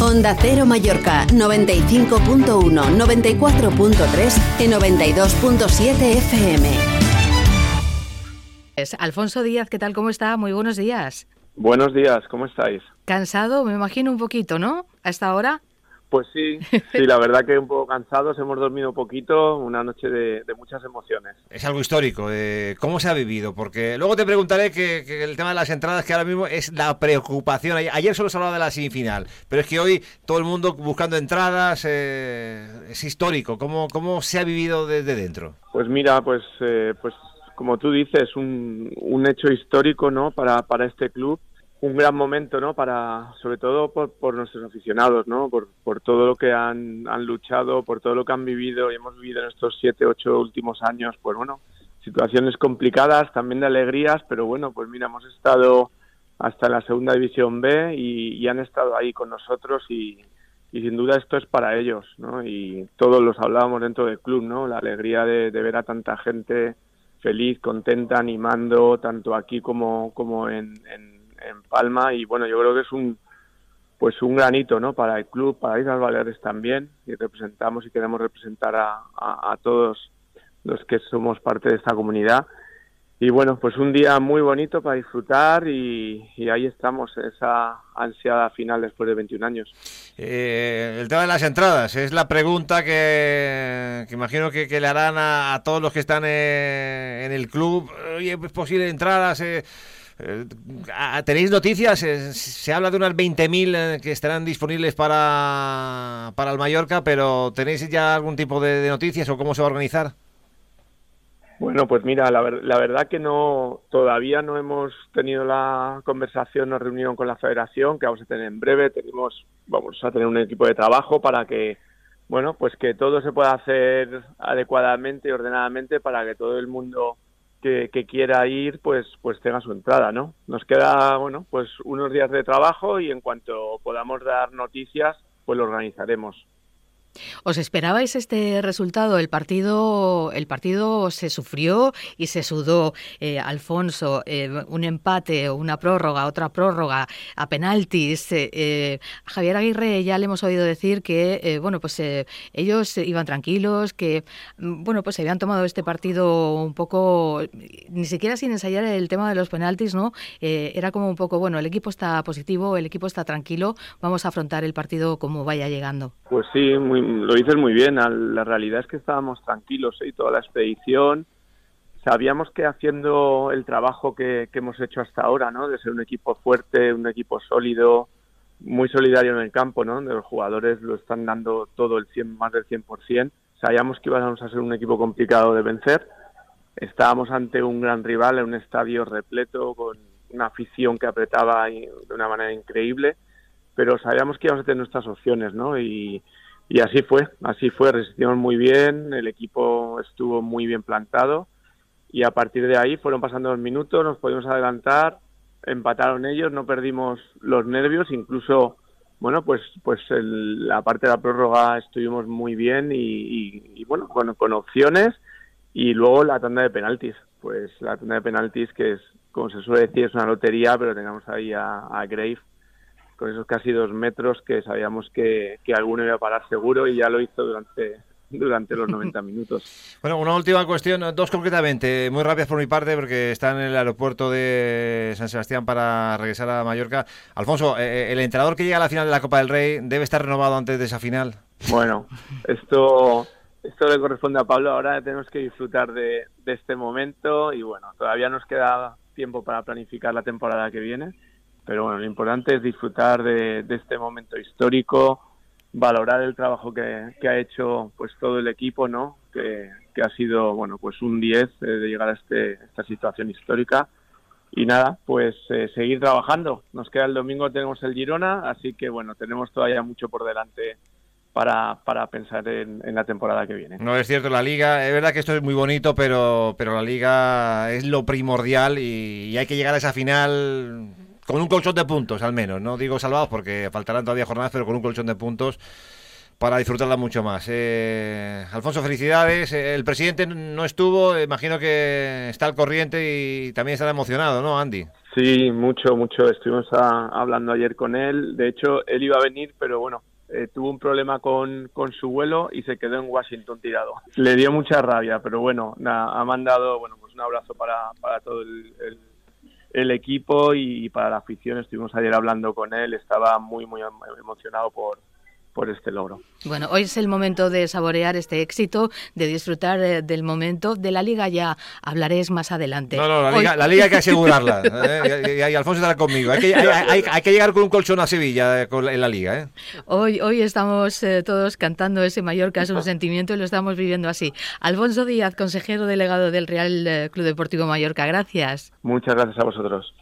Onda Cero Mallorca 95.1, 94.3 y 92.7 FM. Alfonso Díaz, ¿qué tal? ¿Cómo está? Muy buenos días. Buenos días, ¿cómo estáis? Cansado, me imagino un poquito, ¿no? A esta hora. Pues sí, sí, la verdad que un poco cansados, hemos dormido poquito, una noche de, muchas emociones. Es algo histórico, eh, ¿cómo se ha vivido? Porque luego te preguntaré que, el tema de las entradas, que ahora mismo es la preocupación. Ayer solo se hablaba de la semifinal, pero es que hoy todo el mundo buscando entradas, eh, es histórico. ¿Cómo, ¿Cómo se ha vivido desde dentro? Pues mira, pues, eh, pues como tú dices, un, un hecho histórico ¿no? para, para este club un gran momento, ¿no? Para, sobre todo por, nuestros aficionados, ¿no? Por, por todo lo que han, han, luchado, por todo lo que han vivido y hemos vivido en estos siete, ocho últimos años, pues bueno, situaciones complicadas, también de alegrías, pero bueno, pues mira, hemos estado hasta la segunda división B y, han estado ahí con nosotros y, y, sin duda esto es para ellos, ¿no? Y todos los hablábamos dentro del club, ¿no? La alegría de, ver a tanta gente feliz, contenta, animando, tanto aquí como, como en Palma y bueno, yo creo que es un pues un granito ¿no? para el club, para Islas Baleares también, y representamos y queremos representar a, a, todos los que somos parte de esta comunidad. Y bueno, pues un día muy bonito para disfrutar y, ahí estamos, esa ansiada final después de 21 años. Eh, el tema de las entradas es la pregunta que, imagino que, le harán a, todos los que están eh, en el club. Oye, ¿es posible entradas? Eh, ¿Tenéis noticias? Eh, se habla de unas 20.000 eh, que estarán disponibles para, para el Mallorca, pero ¿tenéis ya algún tipo de, noticias o cómo se va a organizar? Bueno, pues mira, la, la, verdad que no, todavía no hemos tenido la conversación o reunión con la federación, que vamos a tener en breve. Tenemos, vamos a tener un equipo de trabajo para que, bueno, pues que todo se pueda hacer adecuadamente y ordenadamente para que todo el mundo que, quiera ir, pues, pues tenga su entrada, ¿no? Nos queda, bueno, pues unos días de trabajo y en cuanto podamos dar noticias, pues lo organizaremos. ¿Os esperabais este resultado? El partido, el partido se sufrió y se sudó. Eh, Alfonso, eh, un empate, una prórroga, otra prórroga, a penaltis. Eh, Javier Aguirre ya le hemos oído decir que, bueno, pues ellos iban tranquilos, que, mm, bueno, pues se habían tomado este partido un poco, ni siquiera sin ensayar el tema de los penaltis, ¿no? era como un poco, bueno, el equipo está positivo, el equipo está tranquilo, vamos a afrontar el partido como vaya llegando. Pues sí, muy lo dices muy bien. La realidad es que estábamos tranquilos y ¿eh? toda la expedición. Sabíamos que haciendo el trabajo que, hemos hecho hasta ahora, ¿no? De ser un equipo fuerte, un equipo sólido, muy solidario en el campo, ¿no? Donde los jugadores lo están dando todo el 100, más del 100%. Sabíamos que íbamos a ser un equipo complicado de vencer. Estábamos ante un gran rival en un estadio repleto con una afición que apretaba de una manera increíble, pero sabíamos que íbamos a tener nuestras opciones, ¿no? Y, y así fue, así fue, resistimos muy bien, el equipo estuvo muy bien plantado y a partir de ahí fueron pasando los minutos, nos pudimos adelantar, empataron ellos, no perdimos los nervios, incluso, bueno, pues pues la parte de la prórroga estuvimos muy bien y, bueno, con, opciones y luego la tanda de penaltis, pues la tanda de penaltis que es, como se suele decir, es una lotería, pero tengamos ahí a, a Grave con esos casi dos metros que sabíamos que, que alguno iba a parar seguro y ya lo hizo durante, durante los 90 minutos. Bueno, una última cuestión, dos concretamente, muy rápidas por mi parte, porque está en el aeropuerto de San Sebastián para regresar a Mallorca. Alfonso, eh, eh, ¿el entrenador que llega a la final de la Copa del Rey debe estar renovado antes de esa final? Bueno, esto, esto le corresponde a Pablo. Ahora tenemos que disfrutar de, de este momento y bueno, todavía nos queda tiempo para planificar la temporada que viene pero bueno, lo importante es disfrutar de, este momento histórico, valorar el trabajo que, ha hecho pues todo el equipo, ¿no? Que, ha sido, bueno, pues un 10 eh, de llegar a este, esta situación histórica. Y nada, pues eh, seguir trabajando. Nos queda el domingo, tenemos el Girona, así que bueno, tenemos todavía mucho por delante para, para pensar en, la temporada que viene. No es cierto, la liga, es verdad que esto es muy bonito, pero, pero la liga es lo primordial y hay que llegar a esa final con un colchón de puntos al menos, no digo salvados porque faltarán todavía jornadas, pero con un colchón de puntos para disfrutarla mucho más. Eh, Alfonso, felicidades. Eh, el presidente no estuvo, imagino que está al corriente y también estará emocionado, ¿no, Andy? Sí, mucho, mucho. Estuvimos hablando ayer con él. De hecho, él iba a venir, pero bueno, eh, tuvo un problema con, con, su vuelo y se quedó en Washington tirado. Le dio mucha rabia, pero bueno, ha mandado bueno, pues un abrazo para, para todo el, equipo y, para la afición. Estuvimos ayer hablando con él, estaba muy, muy emocionado por, por este logro. Bueno, hoy es el momento de saborear este éxito, de disfrutar eh, del momento. De la liga ya hablaréis más adelante. No, no, la, liga, la liga, hay que asegurarla. ¿eh? y, Alfonso estará conmigo. Hay que, hay, que, llegar con un colchón a Sevilla eh, en la liga. ¿eh? Hoy, hoy estamos todos cantando ese Mallorca es un sentimiento y lo estamos viviendo así. Alfonso Díaz, consejero delegado del Real Club Deportivo Mallorca, gracias. Muchas gracias a vosotros.